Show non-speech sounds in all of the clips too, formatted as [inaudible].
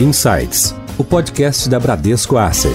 Insights, o podcast da Bradesco Asset.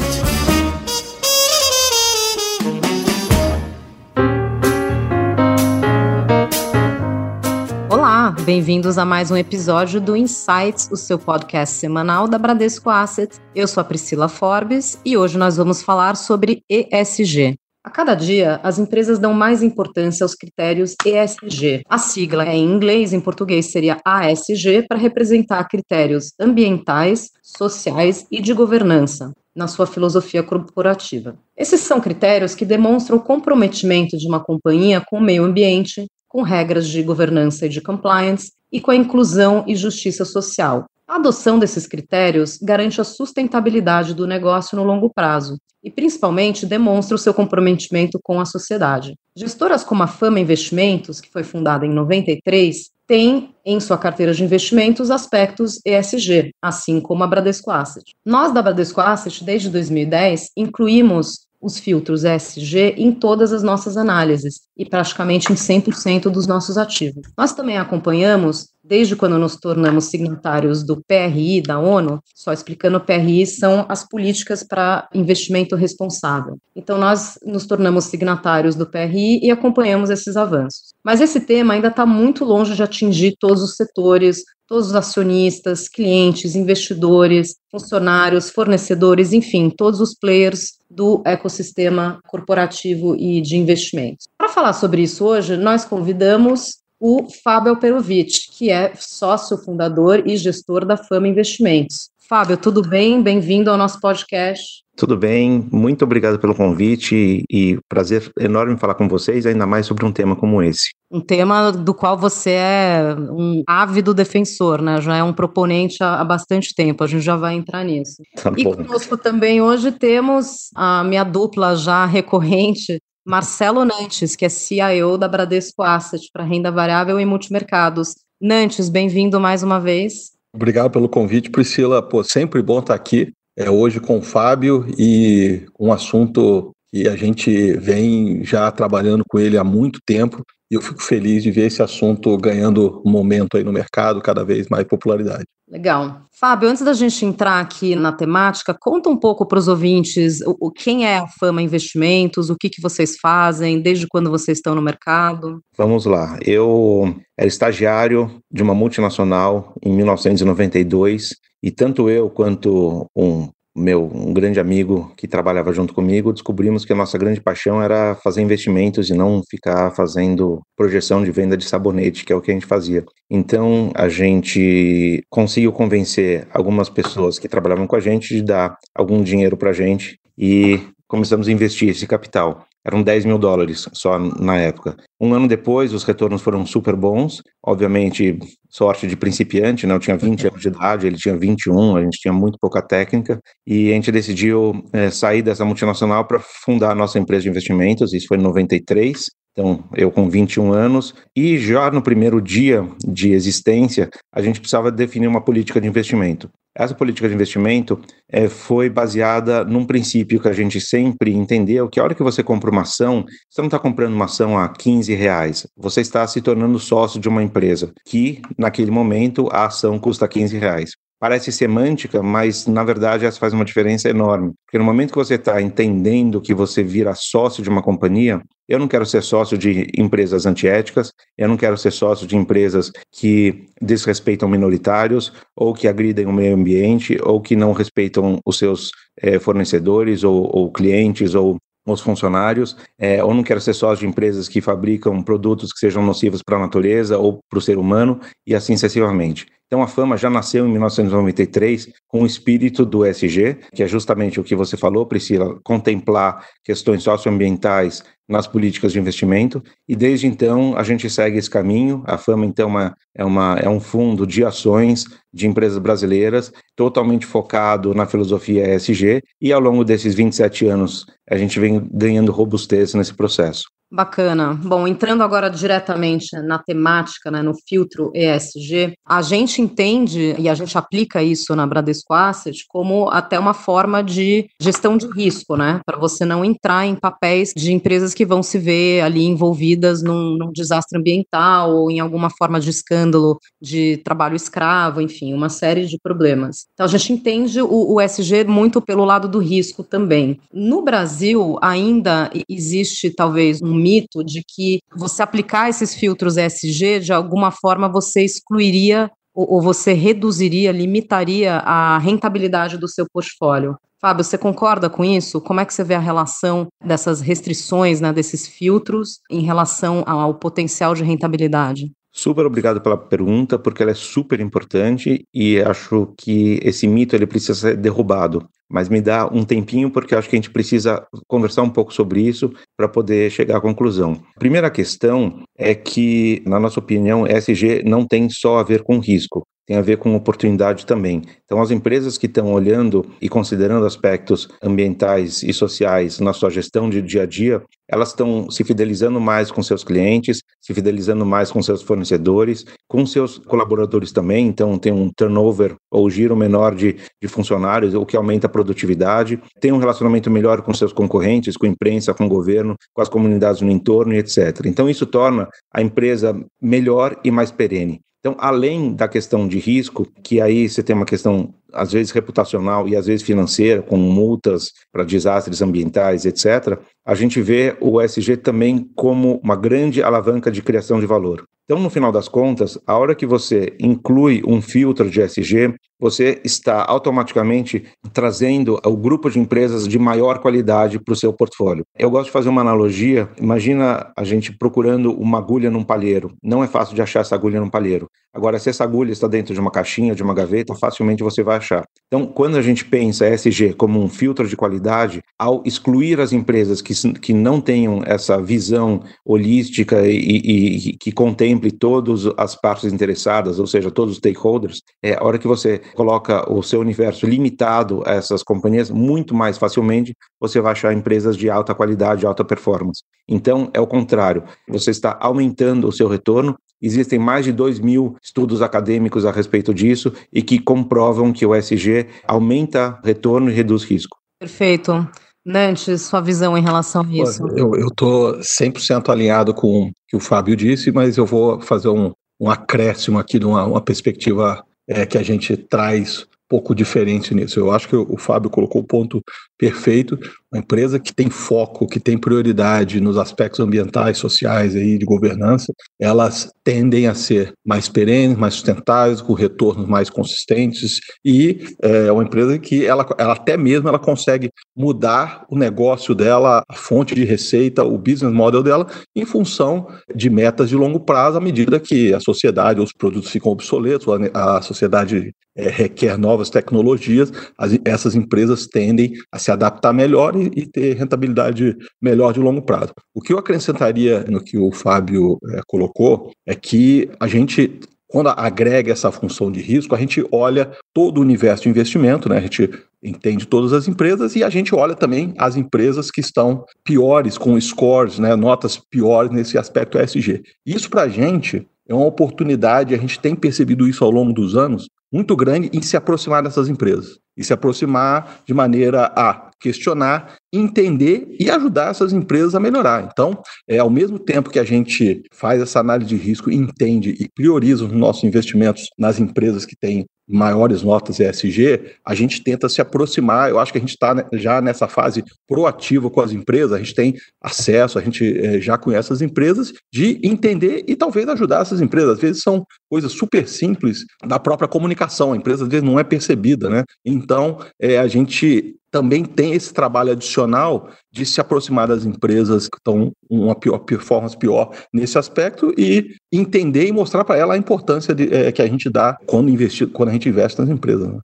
Olá, bem-vindos a mais um episódio do Insights, o seu podcast semanal da Bradesco Asset. Eu sou a Priscila Forbes e hoje nós vamos falar sobre ESG. A cada dia, as empresas dão mais importância aos critérios ESG. A sigla é em inglês, em português seria ASG, para representar critérios ambientais, sociais e de governança na sua filosofia corporativa. Esses são critérios que demonstram o comprometimento de uma companhia com o meio ambiente, com regras de governança e de compliance e com a inclusão e justiça social, a adoção desses critérios garante a sustentabilidade do negócio no longo prazo e, principalmente, demonstra o seu comprometimento com a sociedade. Gestoras como a Fama Investimentos, que foi fundada em 93, tem em sua carteira de investimentos aspectos ESG, assim como a Bradesco Asset. Nós da Bradesco Asset, desde 2010, incluímos os filtros ESG em todas as nossas análises e praticamente em 100% dos nossos ativos. Nós também acompanhamos, desde quando nos tornamos signatários do PRI da ONU, só explicando, o PRI são as políticas para investimento responsável. Então, nós nos tornamos signatários do PRI e acompanhamos esses avanços. Mas esse tema ainda está muito longe de atingir todos os setores, todos os acionistas, clientes, investidores, funcionários, fornecedores, enfim, todos os players do ecossistema corporativo e de investimentos. Para falar sobre isso hoje, nós convidamos o Fábio Perovic, que é sócio fundador e gestor da Fama Investimentos. Fábio, tudo bem? Bem-vindo ao nosso podcast. Tudo bem, muito obrigado pelo convite e prazer enorme falar com vocês, ainda mais sobre um tema como esse. Um tema do qual você é um ávido defensor, né? Já é um proponente há, bastante tempo, a gente já vai entrar nisso. Tá e conosco também hoje temos a minha dupla já recorrente, Marcelo Nantes, que é CIO da Bradesco Asset para renda variável e multimercados. Nantes, bem-vindo mais uma vez. Obrigado pelo convite, Priscila. Pô, sempre bom estar aqui. É hoje com o Fábio e um assunto que a gente vem já trabalhando com ele há muito tempo e eu fico feliz de ver esse assunto ganhando momento aí no mercado, cada vez mais popularidade. Legal. Fábio, antes da gente entrar aqui na temática, conta um pouco para os ouvintes o, o, quem é a Fama Investimentos, o que, que vocês fazem, desde quando vocês estão no mercado. Vamos lá. Eu era estagiário de uma multinacional em 1992 e tanto eu quanto um meu um grande amigo que trabalhava junto comigo, descobrimos que a nossa grande paixão era fazer investimentos e não ficar fazendo projeção de venda de sabonete, que é o que a gente fazia. Então, a gente conseguiu convencer algumas pessoas que trabalhavam com a gente de dar algum dinheiro para a gente e começamos a investir esse capital. Eram 10 mil dólares só na época. Um ano depois, os retornos foram super bons. Obviamente, sorte de principiante, né? Eu tinha 20 anos de idade, ele tinha 21, a gente tinha muito pouca técnica. E a gente decidiu é, sair dessa multinacional para fundar a nossa empresa de investimentos. Isso foi em 93. Então, eu com 21 anos, e já no primeiro dia de existência, a gente precisava definir uma política de investimento. Essa política de investimento é, foi baseada num princípio que a gente sempre entendeu, que a hora que você compra uma ação, você não está comprando uma ação a 15 reais, você está se tornando sócio de uma empresa, que naquele momento a ação custa 15 reais parece semântica, mas na verdade essa faz uma diferença enorme. Porque no momento que você está entendendo que você vira sócio de uma companhia, eu não quero ser sócio de empresas antiéticas, eu não quero ser sócio de empresas que desrespeitam minoritários, ou que agridem o meio ambiente, ou que não respeitam os seus é, fornecedores, ou, ou clientes, ou os funcionários, é, ou não quero ser sócio de empresas que fabricam produtos que sejam nocivos para a natureza ou para o ser humano, e assim sucessivamente. Então a fama já nasceu em 1993 com o espírito do SG, que é justamente o que você falou, Priscila, contemplar questões socioambientais nas políticas de investimento, e desde então a gente segue esse caminho. A fama então é, é, uma, é um fundo de ações de empresas brasileiras, totalmente focado na filosofia ESG, e ao longo desses 27 anos a gente vem ganhando robustez nesse processo. Bacana. Bom, entrando agora diretamente na temática, né, no filtro ESG, a gente entende e a gente aplica isso na Bradesco Asset como até uma forma de gestão de risco, né, para você não entrar em papéis de empresas que vão se ver ali envolvidas num, num desastre ambiental ou em alguma forma de escândalo de trabalho escravo, enfim, uma série de problemas. Então a gente entende o, o ESG muito pelo lado do risco também. No Brasil ainda existe talvez um mito de que você aplicar esses filtros ESG, de alguma forma você excluiria ou, você reduziria, limitaria a rentabilidade do seu portfólio. Fábio, você concorda com isso? Como é que você vê a relação dessas restrições, né, desses filtros, em relação ao potencial de rentabilidade? Super obrigado pela pergunta, porque ela é super importante e acho que esse mito ele precisa ser derrubado. Mas me dá um tempinho, porque acho que a gente precisa conversar um pouco sobre isso para poder chegar à conclusão. A primeira questão é que, na nossa opinião, ESG não tem só a ver com risco tem a ver com oportunidade também. Então, as empresas que estão olhando e considerando aspectos ambientais e sociais na sua gestão de dia a dia, elas estão se fidelizando mais com seus clientes, se fidelizando mais com seus fornecedores, com seus colaboradores também. Então, tem um turnover ou giro menor de, de funcionários, o que aumenta a produtividade. Tem um relacionamento melhor com seus concorrentes, com a imprensa, com o governo, com as comunidades no entorno e etc. Então, isso torna a empresa melhor e mais perene. Então, além da questão de risco, que aí você tem uma questão às vezes reputacional e às vezes financeira, com multas para desastres ambientais, etc., a gente vê o ESG também como uma grande alavanca de criação de valor. Então, no final das contas, a hora que você inclui um filtro de ESG, você está automaticamente trazendo o grupo de empresas de maior qualidade para o seu portfólio. Eu gosto de fazer uma analogia. Imagina a gente procurando uma agulha num palheiro. Não é fácil de achar essa agulha num palheiro. Agora, se essa agulha está dentro de uma caixinha, de uma gaveta, facilmente você vai achar. Então, quando a gente pensa ESG como um filtro de qualidade, ao excluir as empresas que, que não tenham essa visão holística e, e, e que contemple todas as partes interessadas, ou seja, todos os stakeholders, é a hora que você coloca o seu universo limitado a essas companhias, muito mais facilmente você vai achar empresas de alta qualidade, alta performance. Então, é o contrário, você está aumentando o seu retorno Existem mais de 2 mil estudos acadêmicos a respeito disso e que comprovam que o SG aumenta retorno e reduz risco. Perfeito. Nantes, sua visão em relação a isso? Eu estou 100% alinhado com o que o Fábio disse, mas eu vou fazer um, um acréscimo aqui de uma, uma perspectiva é, que a gente traz pouco diferente nisso. Eu acho que o Fábio colocou o ponto perfeito. Uma empresa que tem foco, que tem prioridade nos aspectos ambientais, sociais e de governança, elas tendem a ser mais perenes, mais sustentáveis, com retornos mais consistentes e é uma empresa que ela, ela até mesmo ela consegue mudar o negócio dela, a fonte de receita, o business model dela, em função de metas de longo prazo, à medida que a sociedade, os produtos ficam obsoletos, a sociedade é, requer novas tecnologias, as, essas empresas tendem a se adaptar melhor e, e, ter rentabilidade melhor de longo prazo. O que eu acrescentaria no que o Fábio é, colocou é que a gente quando agrega essa função de risco, a gente olha todo o universo de investimento, né? A gente entende todas as empresas e a gente olha também as empresas que estão piores, com scores, né? notas piores nesse aspecto ESG. Isso para a gente é uma oportunidade, a gente tem percebido isso ao longo dos anos, muito grande em se aproximar dessas empresas. E se aproximar de maneira a questionar, entender e ajudar essas empresas a melhorar. Então, é, ao mesmo tempo que a gente faz essa análise de risco, entende e prioriza os nossos investimentos nas empresas que têm maiores notas ESG, a gente tenta se aproximar. Eu acho que a gente está já nessa fase proativa com as empresas, a gente tem acesso, a gente é, já conhece as empresas, de entender e talvez ajudar essas empresas. Às vezes são coisas super simples da própria comunicação, a empresa às vezes não é percebida, né? Então, é, a gente também tem esse trabalho adicional de se aproximar das empresas que estão uma pior performance pior nesse aspecto e entender e mostrar para ela a importância de, é, que a gente dá quando investir, quando a gente investe nas empresas. Né?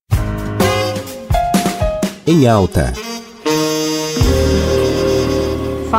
Em alta.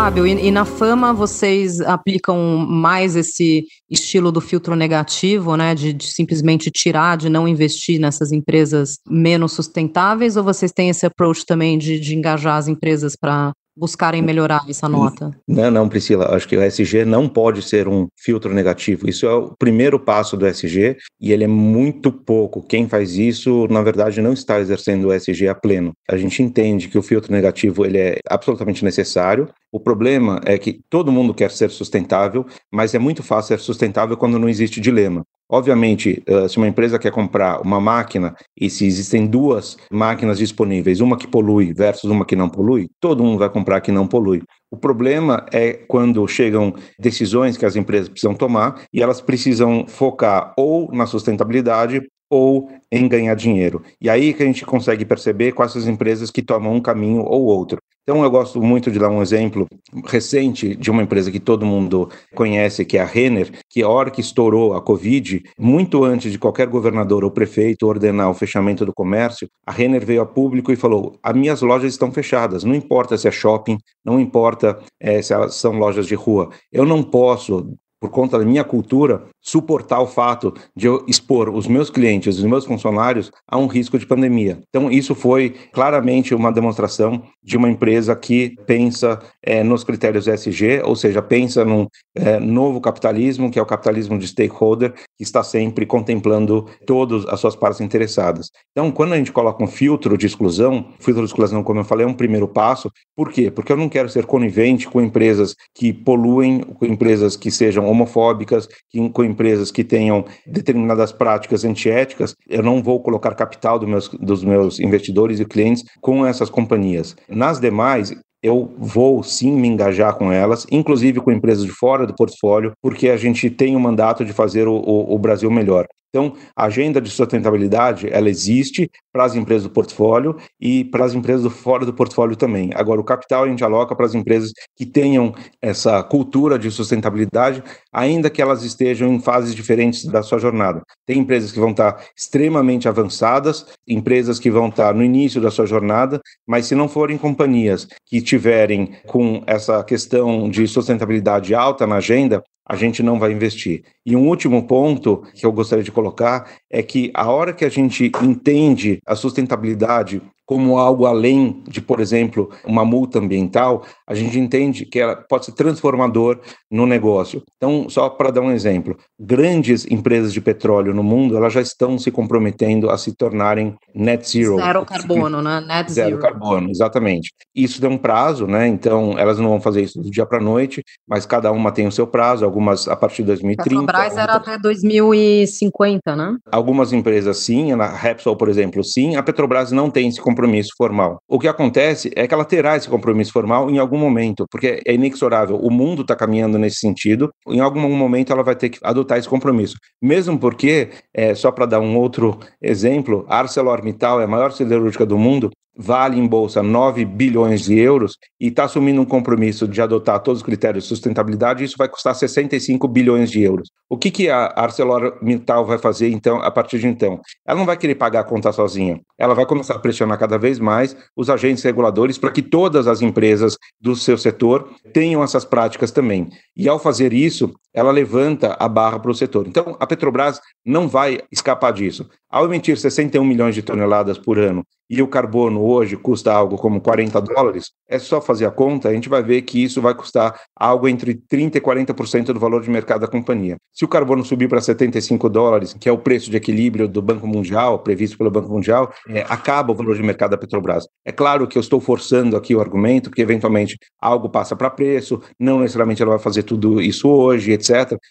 Fábio, e, e, na fama vocês aplicam mais esse estilo do filtro negativo, né? De, de simplesmente tirar, de não investir nessas empresas menos sustentáveis, ou vocês têm esse approach também de, de engajar as empresas para buscarem melhorar essa nota? Não, não, Priscila. Acho que o SG não pode ser um filtro negativo. Isso é o primeiro passo do SG e ele é muito pouco. Quem faz isso, na verdade, não está exercendo o SG a pleno. A gente entende que o filtro negativo ele é absolutamente necessário. O problema é que todo mundo quer ser sustentável, mas é muito fácil ser sustentável quando não existe dilema. Obviamente, eh, se uma empresa quer comprar uma máquina e se existem duas máquinas disponíveis, uma que polui versus uma que não polui, todo mundo vai comprar que não polui. O problema é quando chegam decisões que as empresas precisam tomar e elas precisam focar ou na sustentabilidade ou em ganhar dinheiro. E aí que a gente consegue perceber quais as empresas que tomam um caminho ou outro. Então eu gosto muito de dar um exemplo recente de uma empresa que todo mundo conhece, que é a Renner, que a hora que estourou a Covid, muito antes de qualquer governador ou prefeito ordenar o fechamento do comércio, a Renner veio a público e falou: as minhas lojas estão fechadas, não importa se é shopping, não importa é, se são lojas de rua, eu não posso por conta da minha cultura, suportar o fato de eu expor os meus clientes, os meus funcionários a um risco de pandemia. Então, isso foi claramente uma demonstração de uma empresa que pensa é, nos critérios ESG, ou seja, pensa num é, novo capitalismo, que é o capitalismo de stakeholder, que está sempre contemplando todas as suas partes interessadas. Então, quando a gente coloca um filtro de exclusão, filtro de exclusão, como eu falei, é um primeiro passo. Por quê? Porque eu não quero ser conivente com empresas que poluem, com empresas que sejam homofóbicas, que, com empresas que tenham determinadas práticas antiéticas, eu não vou colocar capital do meus, dos meus investidores e clientes com essas companhias. Nas demais, eu vou sim me engajar com elas, inclusive com empresas de fora do portfólio, porque a gente tem o mandato de fazer o, o, o Brasil melhor. Então, a agenda de sustentabilidade, ela existe para as empresas do portfólio e para as empresas do fora do portfólio também. Agora, o capital a gente aloca para as empresas que tenham essa cultura de sustentabilidade, ainda que elas estejam em fases diferentes da sua jornada. Tem empresas que vão estar extremamente avançadas, empresas que vão estar no início da sua jornada, mas se não forem companhias que tiverem com essa questão de sustentabilidade alta na agenda, a gente não vai investir. E um último ponto que eu gostaria de colocar é que a hora que a gente entende a sustentabilidade como algo além de, por exemplo, uma multa ambiental, a gente entende que ela pode ser transformador no negócio. Então, só para dar um exemplo, grandes empresas de petróleo no mundo, elas já estão se comprometendo a se tornarem net zero. Zero carbono, né? Net zero. Zero carbono, exatamente. Isso tem um prazo, né? Então, elas não vão fazer isso do dia para a noite, mas cada uma tem o seu prazo, algumas a partir de 2030. A Petrobras era até 2050, né? Algumas empresas sim, a Repsol, por exemplo, sim. A Petrobras não tem esse comprometimento compromisso formal. O que acontece é que ela terá esse compromisso formal em algum momento, porque é inexorável. O mundo está caminhando nesse sentido. Em algum momento ela vai ter que adotar esse compromisso. Mesmo porque, é, só para dar um outro exemplo, a ArcelorMittal é a maior siderúrgica do mundo vale em bolsa 9 bilhões de euros e está assumindo um compromisso de adotar todos os critérios de sustentabilidade, isso vai custar 65 bilhões de euros. O que, que a ArcelorMittal vai fazer então a partir de então? Ela não vai querer pagar a conta sozinha. Ela vai começar a pressionar cada vez mais os agentes reguladores para que todas as empresas do seu setor tenham essas práticas também. E ao fazer isso, ela levanta a barra para o setor. Então, a Petrobras não vai escapar disso. Ao emitir 61 milhões de toneladas por ano e o carbono hoje custa algo como 40 dólares, é só fazer a conta, a gente vai ver que isso vai custar algo entre 30% e 40% do valor de mercado da companhia. Se o carbono subir para 75 dólares, que é o preço de equilíbrio do Banco Mundial, previsto pelo Banco Mundial, é, acaba o valor de mercado da Petrobras. É claro que eu estou forçando aqui o argumento, porque eventualmente algo passa para preço, não necessariamente ela vai fazer tudo isso hoje, etc.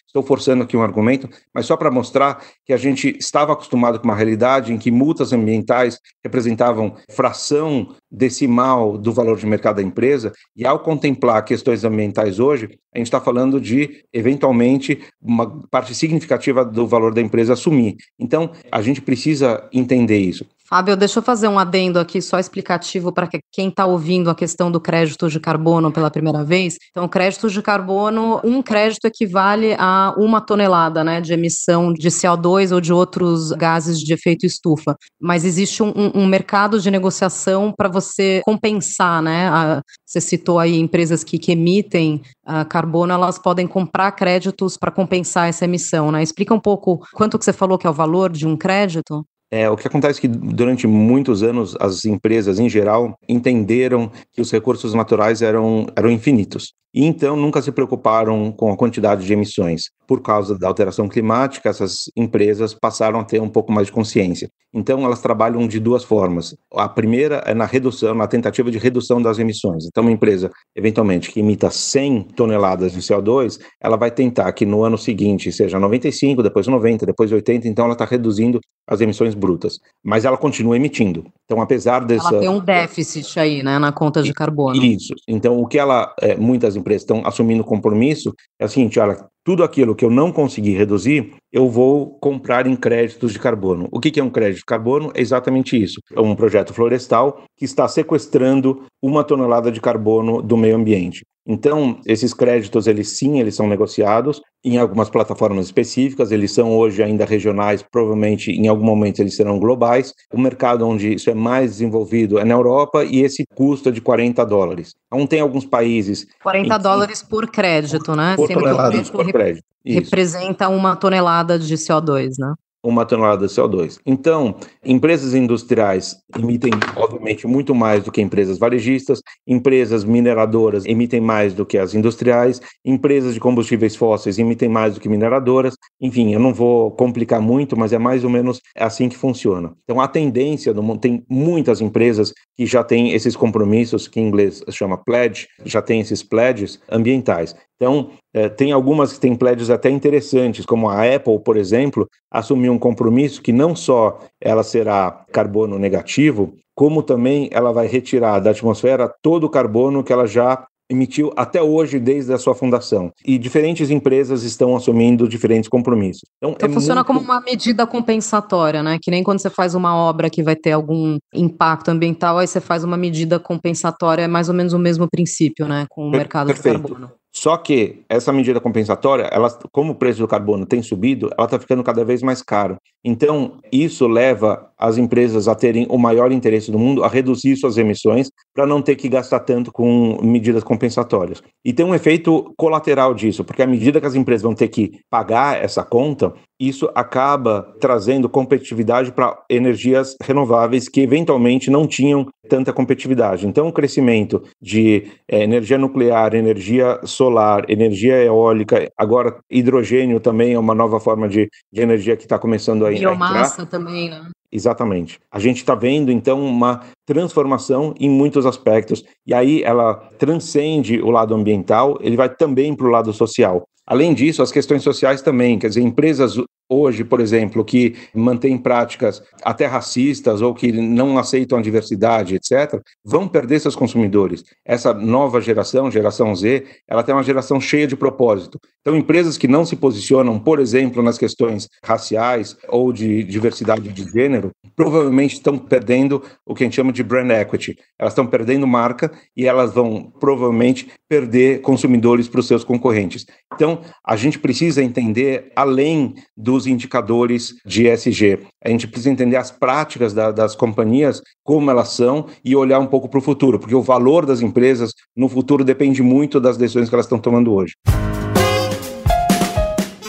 Estou forçando aqui um argumento, mas só para mostrar que a gente estava acostumado com uma realidade em que multas ambientais representavam fração decimal do valor de mercado da empresa, e ao contemplar questões ambientais hoje, a gente está falando de, eventualmente, uma parte significativa do valor da empresa assumir. Então, a gente precisa entender isso. Fábio, deixa eu fazer um adendo aqui só explicativo para quem está ouvindo a questão do crédito de carbono pela primeira vez. Então, crédito de carbono, um crédito equivale a uma tonelada né, de emissão de CO2 ou de outros gases de efeito estufa. Mas existe um, um mercado de negociação para você compensar, né? A, você citou aí empresas que, que emitem uh, carbono, elas podem comprar créditos para compensar essa emissão, né? Explica um pouco quanto que você falou que é o valor de um crédito. É, o que acontece é que durante muitos anos as empresas em geral entenderam que os recursos naturais eram, eram infinitos e então nunca se preocuparam com a quantidade de emissões. Por causa da alteração climática, essas empresas passaram a ter um pouco mais de consciência. Então elas trabalham de duas formas. A primeira é na redução, na tentativa de redução das emissões. Então uma empresa, eventualmente, que emita 100 toneladas de CO2, ela vai tentar que no ano seguinte seja 95, depois 90, depois 80, então ela está reduzindo as emissões brutas. Mas ela continua emitindo. Então apesar dessa... Ela tem um déficit aí, né, na conta de carbono. Isso. Então o que ela, é, muitas empresas estão assumindo compromisso é o seguinte: olha, tudo aquilo que eu não consegui reduzir, eu vou comprar em créditos de carbono. O que é um crédito de carbono? É exatamente isso. É um projeto florestal que está sequestrando uma tonelada de carbono do meio ambiente. Então, esses créditos, eles sim, eles são negociados em algumas plataformas específicas, eles são hoje ainda regionais, provavelmente em algum momento eles serão globais. O mercado onde isso é mais desenvolvido é na Europa e esse custa de 40 dólares. Então, tem alguns países... 40 dólares por crédito, né? Por tonelada por crédito. Isso. Representa uma tonelada de CO2, né? Uma tonelada de CO2. Então, empresas industriais emitem, obviamente, muito mais do que empresas varejistas, empresas mineradoras emitem mais do que as industriais, empresas de combustíveis fósseis emitem mais do que mineradoras. Enfim, eu não vou complicar muito, mas é mais ou menos assim que funciona. Então, a tendência do mundo, tem muitas empresas que já têm esses compromissos, que em inglês chama pledge, já tem esses pledges ambientais. Então, é, tem algumas que têm pledges até interessantes, como a Apple, por exemplo, assumiu um compromisso que não só ela será carbono negativo, como também ela vai retirar da atmosfera todo o carbono que ela já emitiu até hoje desde a sua fundação. E diferentes empresas estão assumindo diferentes compromissos. Então, então é funciona muito... como uma medida compensatória, né? Que nem quando você faz uma obra que vai ter algum impacto ambiental, aí você faz uma medida compensatória, é mais ou menos o mesmo princípio, né? Com o mercado Perfeito. de carbono. Só que essa medida compensatória, ela, como o preço do carbono tem subido, ela está ficando cada vez mais caro. Então, isso leva as empresas a terem o maior interesse do mundo a reduzir suas emissões para não ter que gastar tanto com medidas compensatórias. E tem um efeito colateral disso, porque à medida que as empresas vão ter que pagar essa conta, isso acaba trazendo competitividade para energias renováveis que eventualmente não tinham tanta competitividade. Então, o crescimento de é, energia nuclear, energia solar, energia eólica, agora hidrogênio também é uma nova forma de, de energia que está começando a, Biomassa a entrar. também, né? Exatamente. A gente está vendo, então, uma transformação em muitos aspectos. E aí ela transcende o lado ambiental, ele vai também para o lado social. Além disso, as questões sociais também, quer dizer, empresas hoje, por exemplo, que mantêm práticas até racistas ou que não aceitam a diversidade, etc., vão perder seus consumidores. Essa nova geração, geração Z, ela tem uma geração cheia de propósito. Então, empresas que não se posicionam, por exemplo, nas questões raciais ou de diversidade de gênero, provavelmente estão perdendo o que a gente chama de brand equity. Elas estão perdendo marca e elas vão provavelmente perder consumidores para os seus concorrentes. Então, a gente precisa entender além dos indicadores de ESG. A gente precisa entender as práticas da, das companhias, como elas são e olhar um pouco para o futuro, porque o valor das empresas no futuro depende muito das decisões que elas estão tomando hoje.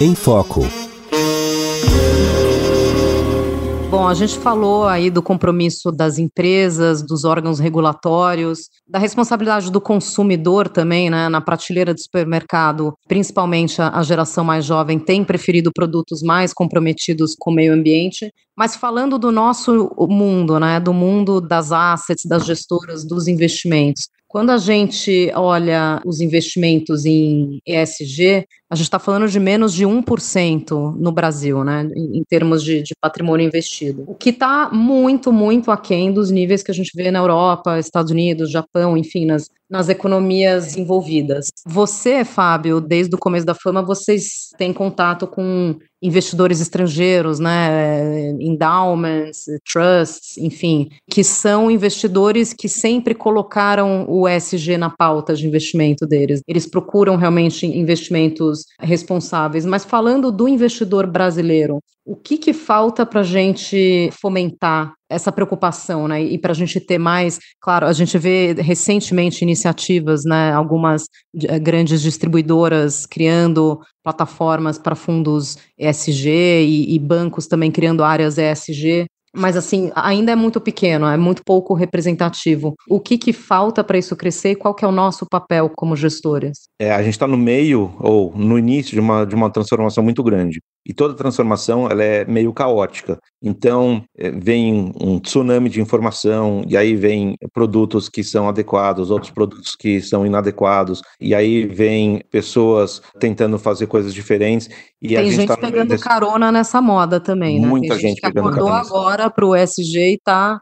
Em Foco. A gente falou aí do compromisso das empresas, dos órgãos regulatórios, da responsabilidade do consumidor também, né? Na prateleira do supermercado, principalmente a, a geração mais jovem tem preferido produtos mais comprometidos com o meio ambiente. Mas falando do nosso mundo, né? Do mundo das assets, das gestoras, dos investimentos. Quando a gente olha os investimentos em ESG, a gente está falando de menos de 1% no Brasil, né, em, termos de, de patrimônio investido. O que está muito, muito aquém dos níveis que a gente vê na Europa, Estados Unidos, Japão, enfim, nas, nas economias envolvidas. Você, Fábio, desde o começo da fama, vocês têm contato com investidores estrangeiros, né, endowments, trusts, enfim, que são investidores que sempre colocaram o ESG na pauta de investimento deles. Eles procuram realmente investimentos responsáveis. Mas falando do investidor brasileiro, o que, que falta para a gente fomentar essa preocupação, né? E para a gente ter mais, claro, a gente vê recentemente iniciativas, né? Algumas eh, grandes distribuidoras criando plataformas para fundos ESG e, e bancos também criando áreas ESG. Mas assim, ainda é muito pequeno, é muito pouco representativo. O que, que falta para isso crescer e qual que é o nosso papel como gestores? É, a gente está no meio ou no início de uma, de uma transformação muito grande. E toda transformação ela é meio caótica. Então, é, vem um tsunami de informação, e aí vem produtos que são adequados, outros produtos que são inadequados, e aí vem pessoas tentando fazer coisas diferentes. E Tem a gente, gente tá pegando nesse... carona nessa moda também, né? Muita Tem gente, gente que acordou carona. agora para o ESG e tá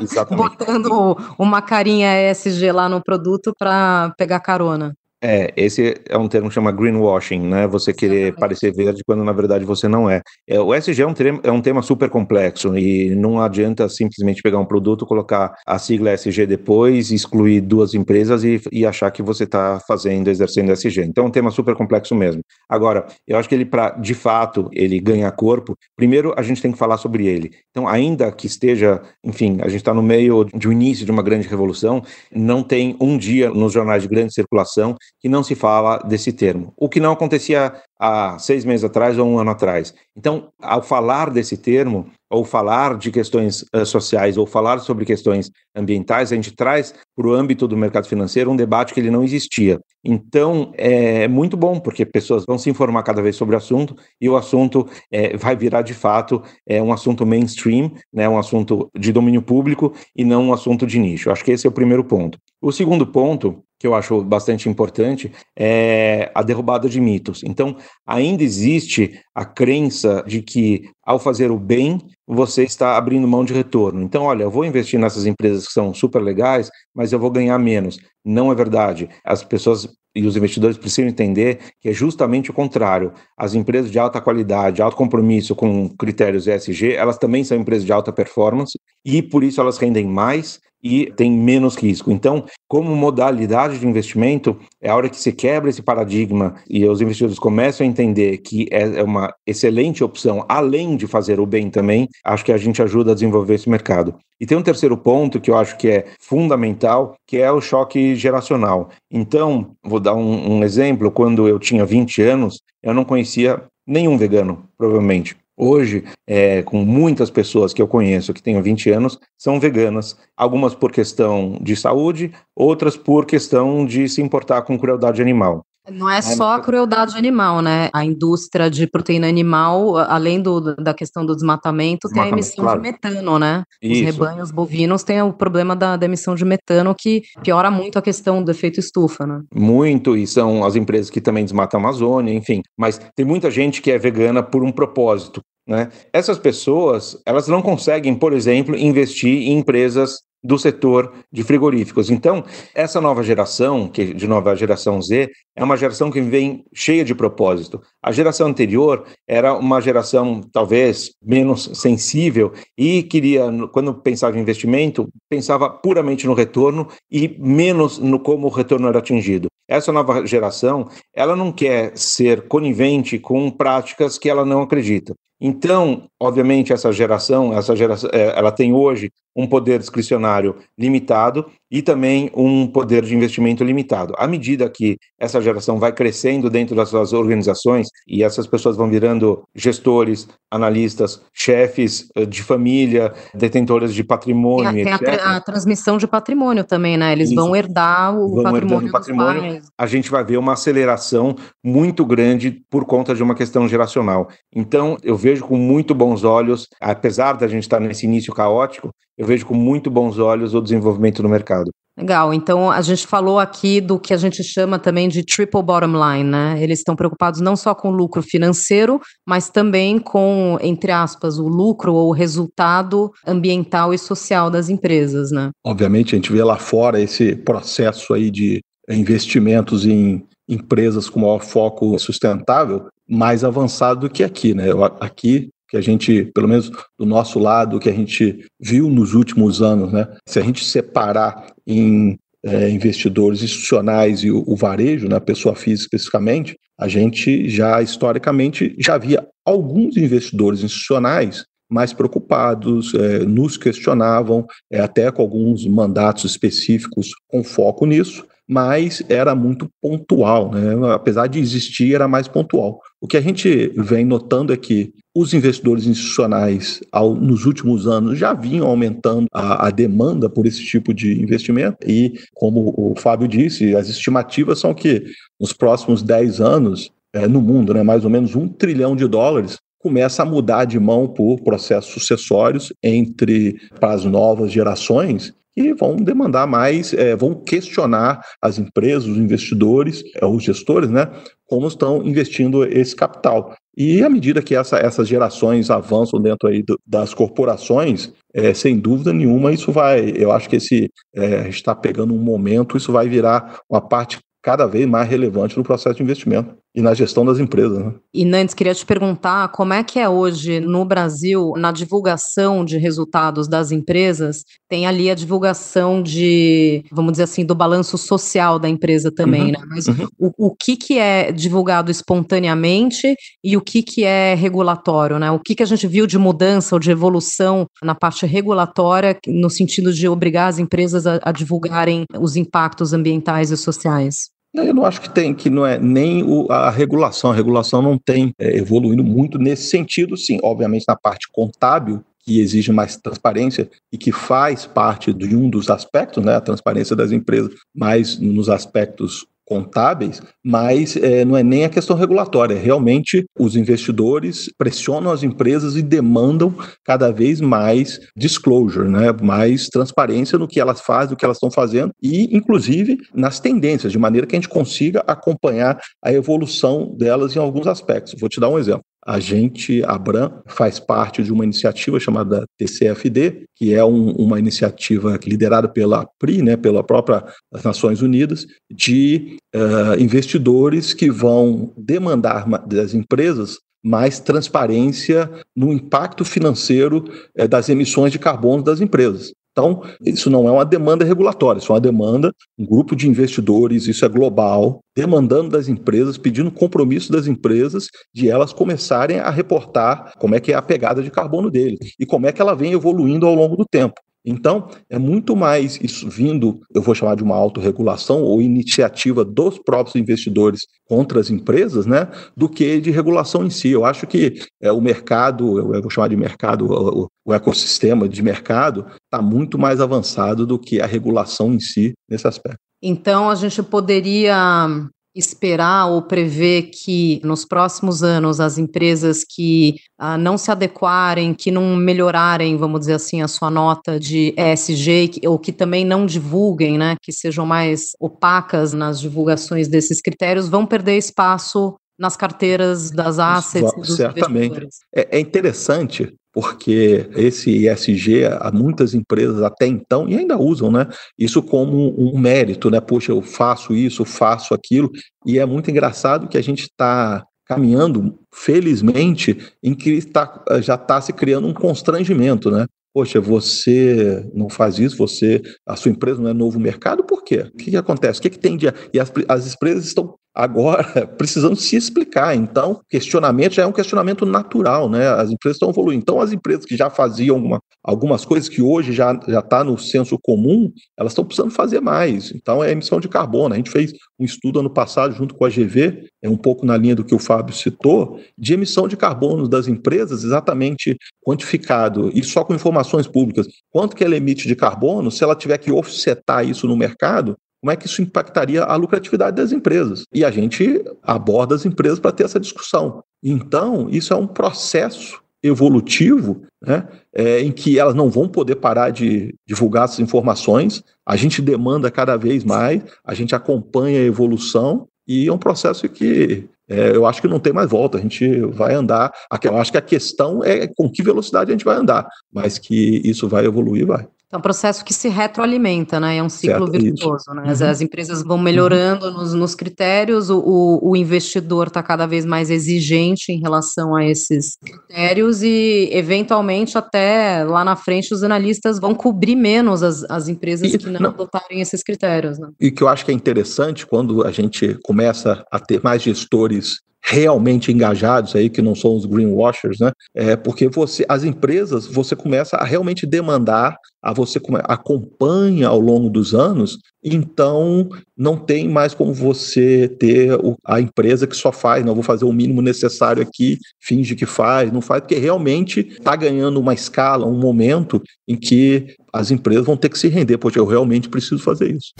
Exatamente. [laughs] botando uma carinha ESG lá no produto para pegar carona. É, esse é um termo que chama greenwashing, né? Você querer parecer verde quando na verdade você não é. é o SG é um, tema, é um tema super complexo e não adianta simplesmente pegar um produto, colocar a sigla SG depois, excluir duas empresas e, e achar que você está fazendo, exercendo SG. Então é um tema super complexo mesmo. Agora, eu acho que ele, para de fato, ele ganhar corpo, primeiro a gente tem que falar sobre ele. Então, ainda que esteja, enfim, a gente está no meio de um início de uma grande revolução, não tem um dia nos jornais de grande circulação que não se fala desse termo. O que não acontecia há seis meses atrás ou um ano atrás. Então, ao falar desse termo, ou falar de questões uh, sociais, ou falar sobre questões ambientais, a gente traz para o âmbito do mercado financeiro um debate que ele não existia. Então, é muito bom, porque pessoas vão se informar cada vez sobre o assunto, e o assunto é, vai virar, de fato, é um assunto mainstream, né, um assunto de domínio público, e não um assunto de nicho. Acho que esse é o primeiro ponto. O segundo ponto, que eu acho bastante importante, é a derrubada de mitos. Então, ainda existe a crença de que, ao fazer o bem, você está abrindo mão de retorno. Então, olha, eu vou investir nessas empresas que são super legais, mas eu vou ganhar menos. Não é verdade. As pessoas e os investidores precisam entender que é justamente o contrário. As empresas de alta qualidade, alto compromisso com critérios ESG, elas também são empresas de alta performance e por isso elas rendem mais e têm menos risco. Então, como modalidade de investimento, é a hora que se quebra esse paradigma e os investidores começam a entender que é uma excelente opção, além de fazer o bem também, acho que a gente ajuda a desenvolver esse mercado. E tem um terceiro ponto que eu acho que é fundamental, que é o choque geracional. Então, vou dar um, um exemplo. Quando eu tinha 20 anos, eu não conhecia nenhum vegano, provavelmente. Hoje, é, com muitas pessoas que eu conheço que tenham 20 anos, são veganas, algumas por questão de saúde, outras por questão de se importar com crueldade animal. Não é só a crueldade animal, né? A indústria de proteína animal, além do, da questão do desmatamento, tem a emissão claro. de metano, né? Os Isso. rebanhos bovinos têm o problema da, da emissão de metano, que piora muito a questão do efeito estufa, né? Muito, e são as empresas que também desmatam a Amazônia, enfim. Mas tem muita gente que é vegana por um propósito. Né? Essas pessoas, elas não conseguem, por exemplo, investir em empresas do setor de frigoríficos. Então, essa nova geração, que de nova geração Z, é uma geração que vem cheia de propósito. A geração anterior era uma geração talvez menos sensível e queria, quando pensava em investimento, pensava puramente no retorno e menos no como o retorno era atingido. Essa nova geração, ela não quer ser conivente com práticas que ela não acredita. Então, obviamente, essa geração, essa geração, ela tem hoje um poder discricionário limitado e também um poder de investimento limitado. À medida que essa geração vai crescendo dentro das suas organizações e essas pessoas vão virando gestores, analistas, chefes de família, detentoras de patrimônio, tem a, etc. Tem a, a, transmissão de patrimônio também, né? Eles Isso. vão herdar o vão patrimônio, o patrimônio dos pais. A gente vai ver uma aceleração muito grande por conta de uma questão geracional. Então, eu vejo com muito bons olhos, apesar da gente estar nesse início caótico, eu vejo com muito bons olhos o desenvolvimento do mercado. Legal, então a gente falou aqui do que a gente chama também de triple bottom line, né? Eles estão preocupados não só com o lucro financeiro, mas também com, entre aspas, o lucro ou o resultado ambiental e social das empresas, né? Obviamente, a gente vê lá fora esse processo aí de investimentos em empresas com maior foco sustentável mais avançado do que aqui, né? Aqui que a gente, pelo menos do nosso lado, que a gente viu nos últimos anos, né? Se a gente separar em é, investidores institucionais e o, o varejo, na né, pessoa física especificamente, a gente já historicamente já via alguns investidores institucionais mais preocupados, é, nos questionavam, é, até com alguns mandatos específicos com foco nisso, mas era muito pontual, né? apesar de existir, era mais pontual. O que a gente vem notando é que os investidores institucionais, ao, nos últimos anos, já vinham aumentando a, a, demanda por esse tipo de investimento, e, como o Fábio disse, as estimativas são que nos próximos 10 anos, é, no mundo, né, mais ou menos um trilhão de dólares, começa a mudar de mão por processos sucessórios entre para as novas gerações e vão demandar mais, é, vão questionar as empresas, os investidores, é, os gestores, né, como estão investindo esse capital. E à medida que essa, essas gerações avançam dentro aí do, das corporações, é, sem dúvida nenhuma, isso vai, eu acho que esse, é, está pegando um momento, isso vai virar uma parte cada vez mais relevante no processo de investimento e na gestão das empresas. Né? E Nantes, queria te perguntar como é que é hoje no Brasil, na divulgação de resultados das empresas, tem ali a divulgação de, vamos dizer assim, do balanço social da empresa também, uhum, né? Mas uhum. o, o que, que é divulgado espontaneamente e o que, que é regulatório, né? O que, que a gente viu de mudança ou de evolução na parte regulatória, no sentido de obrigar as empresas a, a divulgarem os impactos ambientais e sociais? Eu não acho que tem, que não é nem o, a regulação. A regulação não tem é, evoluído muito nesse sentido, sim. Obviamente, na parte contábil, que exige mais transparência e que faz parte de um dos aspectos, né, a transparência das empresas, mas nos aspectos contábeis, mas é, não é nem a questão regulatória. Realmente, os investidores pressionam as empresas e demandam cada vez mais disclosure, né? mais transparência no que elas fazem, no que elas estão fazendo e, inclusive, nas tendências, de maneira que a gente consiga acompanhar a evolução delas em alguns aspectos. Vou te dar um exemplo. A gente, a Abram, faz parte de uma iniciativa chamada TCFD, que é um, uma iniciativa liderada pela PRI, né, pela própria Nações Unidas, de uh, investidores que vão demandar das empresas mais transparência no impacto financeiro uh, das emissões de carbono das empresas. Então, isso não é uma demanda regulatória, isso é uma demanda, um grupo de investidores, isso é global, demandando das empresas, pedindo compromisso das empresas de elas começarem a reportar como é que é a pegada de carbono deles e como é que ela vem evoluindo ao longo do tempo. Então, é muito mais isso vindo, eu vou chamar de uma autorregulação ou iniciativa dos próprios investidores contra as empresas, né, do que de regulação em si. Eu acho que é, o mercado, eu vou chamar de mercado, o, o ecossistema de mercado, está muito mais avançado do que a regulação em si nesse aspecto. Então, a gente poderia esperar ou prever que nos próximos anos as empresas que ah, não se adequarem, que não melhorarem, vamos dizer assim, a sua nota de ESG, ou que também não divulguem, né, que sejam mais opacas nas divulgações desses critérios, vão perder espaço nas carteiras das assets dos Certamente. É, é interessante porque esse ESG, muitas empresas até então, e ainda usam, né, isso como um mérito, né, poxa, eu faço isso, faço aquilo, e é muito engraçado que a gente está caminhando, felizmente, em que tá, já está se criando um constrangimento, né, poxa, você não faz isso, você, a sua empresa não é novo mercado, por quê? O que, que acontece? O que, que tem de. E as, as empresas estão agora [laughs] precisando se explicar. Então, questionamento já é um questionamento natural, né? As empresas estão evoluindo. Então, as empresas que já faziam alguma, algumas coisas que hoje já já está no senso comum, elas estão precisando fazer mais. Então, é emissão de carbono. A gente fez um estudo ano passado junto com a GV, é um pouco na linha do que o Fábio citou, de emissão de carbono das empresas, exatamente quantificado e só com informações públicas. Quanto que ela emite de carbono? Se ela tiver que offsetar isso no mercado, como é que isso impactaria a lucratividade das empresas. E a gente aborda as empresas para ter essa discussão. Então, isso é um processo evolutivo, né, é, em que elas não vão poder parar de divulgar essas informações. A gente demanda cada vez mais, a gente acompanha a evolução e é um processo que é, eu acho que não tem mais volta. A gente vai andar. Eu acho que a questão é com que velocidade a gente vai andar, mas que isso vai evoluir, vai. É um processo que se retroalimenta, né? É um ciclo certo, virtuoso, né? As, uhum. as, empresas vão melhorando uhum. nos, nos, critérios, o, o, o investidor está cada vez mais exigente em relação a esses critérios e, eventualmente, até lá na frente, os analistas vão cobrir menos as, as empresas e, que não, não adotarem esses critérios. Né? E que eu acho que é interessante quando a gente começa a ter mais gestores realmente engajados aí, que não são os greenwashers, né? É porque você, as empresas, você começa a realmente demandar, a você acompanha ao longo dos anos, então não tem mais como você ter a empresa que só faz, não vou fazer o mínimo necessário aqui, finge que faz, não faz, porque realmente está ganhando uma escala, um momento em que as empresas vão ter que se render, porque eu realmente preciso fazer isso.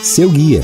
Seu guia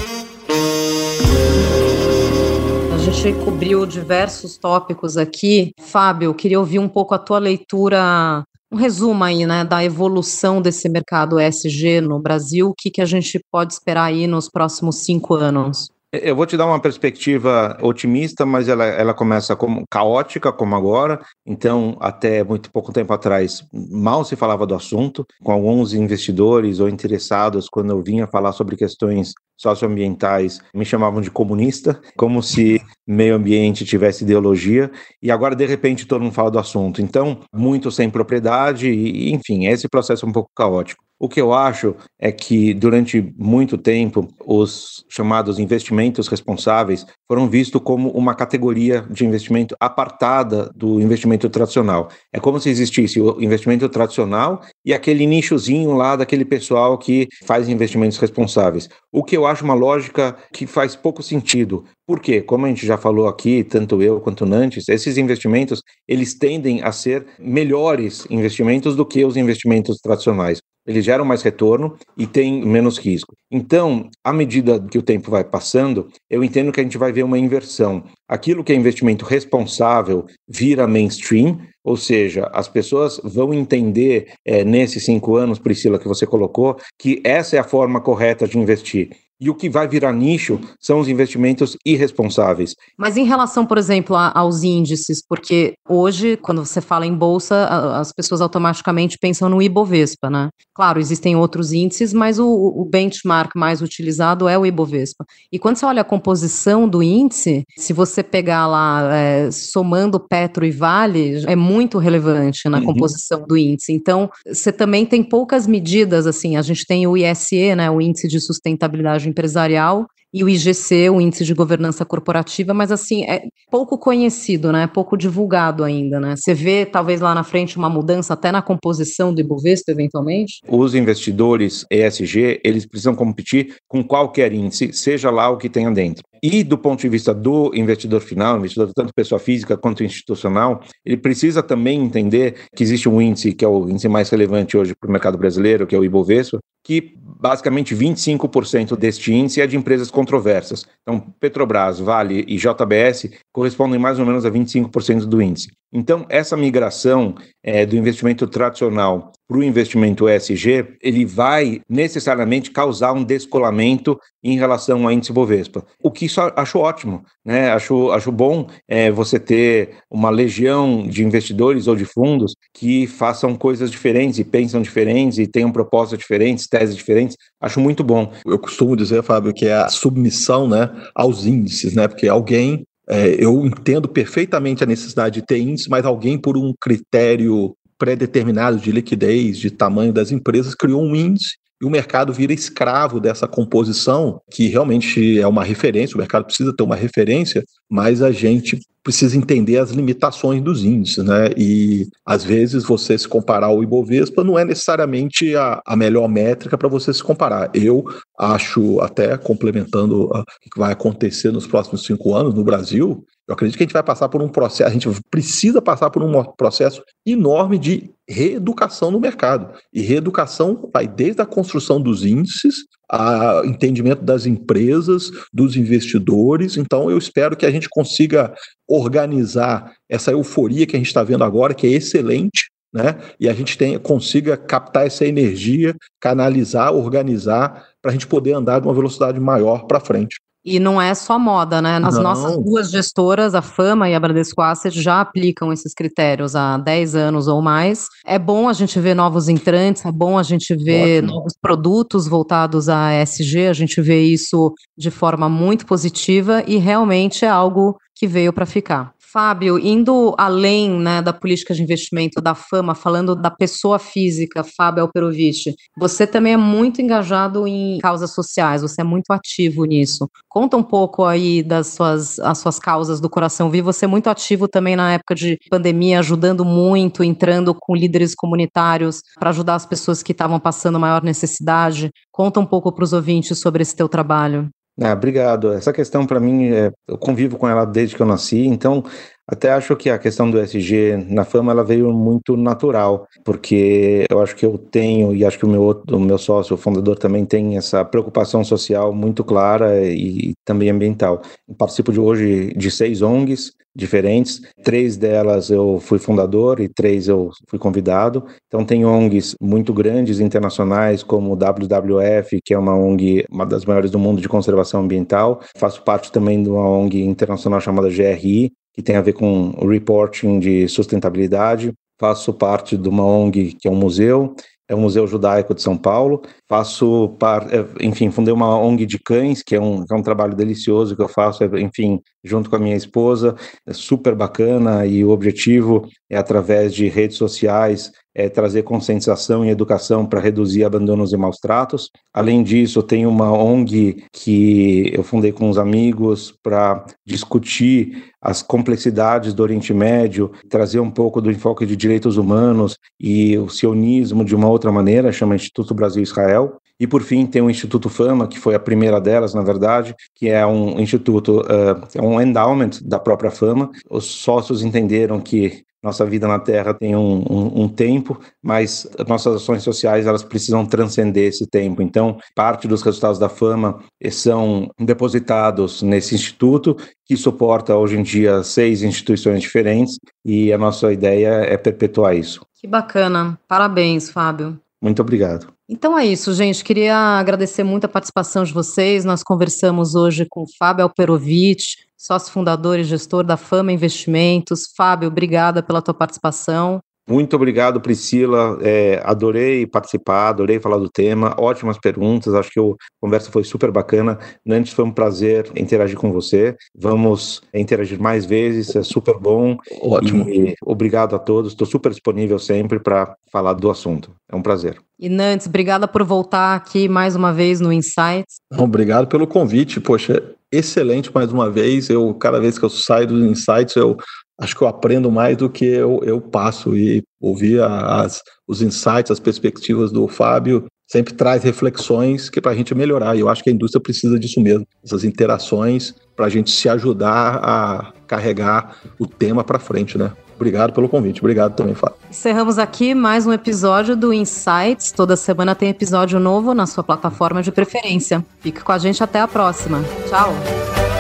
gente cobriu diversos tópicos aqui. Fábio, queria ouvir um pouco a tua leitura, um resumo aí, né, da evolução desse mercado ESG no Brasil. O que, que a gente pode esperar aí nos próximos cinco anos? Eu vou te dar uma perspectiva otimista, mas ela, ela começa como caótica, como agora. Então, até muito pouco tempo atrás, mal se falava do assunto, com alguns investidores ou interessados, quando eu vinha falar sobre questões socioambientais, me chamavam de comunista, como se meio ambiente tivesse ideologia, e agora, de repente, todo mundo fala do assunto. Então, muito sem propriedade, e, enfim, esse processo é um pouco caótico. O que eu acho é que durante muito tempo os chamados investimentos responsáveis foram vistos como uma categoria de investimento apartada do investimento tradicional. É como se existisse o investimento tradicional e aquele nichozinho lá daquele pessoal que faz investimentos responsáveis. O que eu acho uma lógica que faz pouco sentido. Por quê? Como a gente já falou aqui, tanto eu quanto Nantes, esses investimentos, eles tendem a ser melhores investimentos do que os investimentos tradicionais eles geram mais retorno e têm menos risco. Então, à medida que o tempo vai passando, eu entendo que a gente vai ver uma inversão. Aquilo que é investimento responsável vira mainstream, ou seja, as pessoas vão entender é, nesses cinco anos, Priscila, que você colocou, que essa é a forma correta de investir. E o que vai virar nicho são os investimentos irresponsáveis. Mas em relação, por exemplo, a, aos índices, porque hoje, quando você fala em bolsa, a, as pessoas automaticamente pensam no Ibovespa, né? Claro, existem outros índices, mas o, o, benchmark mais utilizado é o Ibovespa. E quando você olha a composição do índice, se você pegar lá, é, somando Petro e Vale, é muito relevante na uhum. composição do índice. Então, você também tem poucas medidas, assim, a gente tem o ISE, né, o Índice de Sustentabilidade empresarial e o IGC, o Índice de Governança Corporativa, mas assim, é pouco conhecido, né? Pouco divulgado ainda, né? Você vê talvez lá na frente uma mudança até na composição do Ibovespa, eventualmente? Os investidores ESG, eles precisam competir com qualquer índice, seja lá o que tenha dentro. E do ponto de vista do investidor final, investidor tanto pessoa física quanto institucional, ele precisa também entender que existe um índice que é o índice mais relevante hoje para o mercado brasileiro, que é o Ibovespa, que basicamente 25% deste índice é de empresas controversas. Então, Petrobras, Vale e JBS correspondem mais ou menos a 25% do índice. Então, essa migração é, do investimento tradicional para o investimento ESG, ele vai necessariamente causar um descolamento em relação ao índice Bovespa. O que isso acho ótimo, né? Acho, acho bom é, você ter uma legião de investidores ou de fundos que façam coisas diferentes e pensam diferentes e tenham propostas diferentes, teses diferentes. Acho muito bom. Eu costumo dizer, Fábio, que é a submissão né, aos índices, né? Porque alguém é, eu entendo perfeitamente a necessidade de ter índice, mas alguém, por um critério pré-determinado de liquidez, de tamanho das empresas, criou um índice e o mercado vira escravo dessa composição, que realmente é uma referência, o mercado precisa ter uma referência, mas a gente precisa entender as limitações dos índices, né? E às vezes você se comparar ao Ibovespa não é necessariamente a, a melhor métrica para você se comparar. Eu acho, até complementando o que vai acontecer nos próximos cinco anos no Brasil, eu acredito que a gente vai passar por um processo, a gente precisa passar por um processo enorme de reeducação no mercado. E reeducação vai desde a construção dos índices, a entendimento das empresas, dos investidores. Então, eu espero que a gente consiga organizar essa euforia que a gente está vendo agora, que é excelente, né? E a gente tem, consiga captar essa energia, canalizar, organizar, para a gente poder andar de uma velocidade maior para frente. E não é só moda, né? As não. nossas duas gestoras, a Fama e a Bradesco Asset, já aplicam esses critérios há 10 anos ou mais. É bom a gente ver novos entrantes, é bom a gente ver Ótimo. novos produtos voltados à ESG, a gente vê isso de forma muito positiva e realmente é algo que veio para ficar. Fábio, indo além né, da política de investimento da fama, falando da pessoa física, Fábio Alperovitch, você também é muito engajado em causas sociais, você é muito ativo nisso. Conta um pouco aí das suas, as suas causas do coração. Vi você muito ativo também na época de pandemia, ajudando muito, entrando com líderes comunitários para ajudar as pessoas que estavam passando maior necessidade. Conta um pouco para os ouvintes sobre esse teu trabalho. Ah, obrigado. Essa questão, para mim, é, eu convivo com ela desde que eu nasci, então até acho que a questão do SG na fama ela veio muito natural, porque eu acho que eu tenho, e acho que o meu, o meu sócio, o fundador, também tem essa preocupação social muito clara e, e também ambiental. Eu participo de hoje de seis ONGs diferentes, três delas eu fui fundador e três eu fui convidado. Então tem ONGs muito grandes internacionais como o WWF, que é uma ONG, uma das maiores do mundo de conservação ambiental. Faço parte também de uma ONG internacional chamada GRI, que tem a ver com o reporting de sustentabilidade. Faço parte de uma ONG que é um museu, é o Museu Judaico de São Paulo. Faço parte, é, enfim, fundei uma ONG de cães, que é um, que é um trabalho delicioso que eu faço, é, enfim, junto com a minha esposa. É super bacana e o objetivo é através de redes sociais é, trazer conscientização e educação para reduzir abandonos e maus tratos. Além disso, tenho uma ONG que eu fundei com uns amigos para discutir as complexidades do Oriente Médio, trazer um pouco do enfoque de direitos humanos e o sionismo de uma outra maneira, chama Instituto Brasil-Israel. E por fim tem o Instituto Fama, que foi a primeira delas, na verdade, que é um instituto, uh, é um endowment da própria Fama. Os sócios entenderam que nossa vida na Terra tem um, um, um, tempo, mas nossas ações sociais elas precisam transcender esse tempo. Então, parte dos resultados da fama são depositados nesse instituto que suporta hoje em dia seis instituições diferentes e a nossa ideia é perpetuar isso. Que bacana! Parabéns, Fábio. Muito obrigado. Então é isso, gente. Queria agradecer muito a participação de vocês. Nós conversamos hoje com Fábio Alperovitch, sócio fundador e gestor da Fama Investimentos. Fábio, obrigada pela tua participação. Muito obrigado, Priscila. É, adorei participar, adorei falar do tema. Ótimas perguntas. Acho que a conversa foi super bacana. Nantes, foi um prazer interagir com você. Vamos interagir mais vezes, é super bom. Ótimo. E obrigado a todos. Estou super disponível sempre para falar do assunto. É um prazer. E Nantes, obrigada por voltar aqui mais uma vez no Insights. Obrigado pelo convite. Poxa, excelente mais uma vez. Eu, cada vez que eu saio dos insights, eu acho que eu aprendo mais do que eu, eu passo. E ouvir as, os insights, as perspectivas do Fábio sempre traz reflexões que para a gente melhorar. E eu acho que a indústria precisa disso mesmo, essas interações para a gente se ajudar a carregar o tema para frente, né? Obrigado pelo convite. Obrigado também, Fábio. Encerramos aqui mais um episódio do Insights. Toda semana tem episódio novo na sua plataforma de preferência. Fique com a gente até a próxima. Tchau.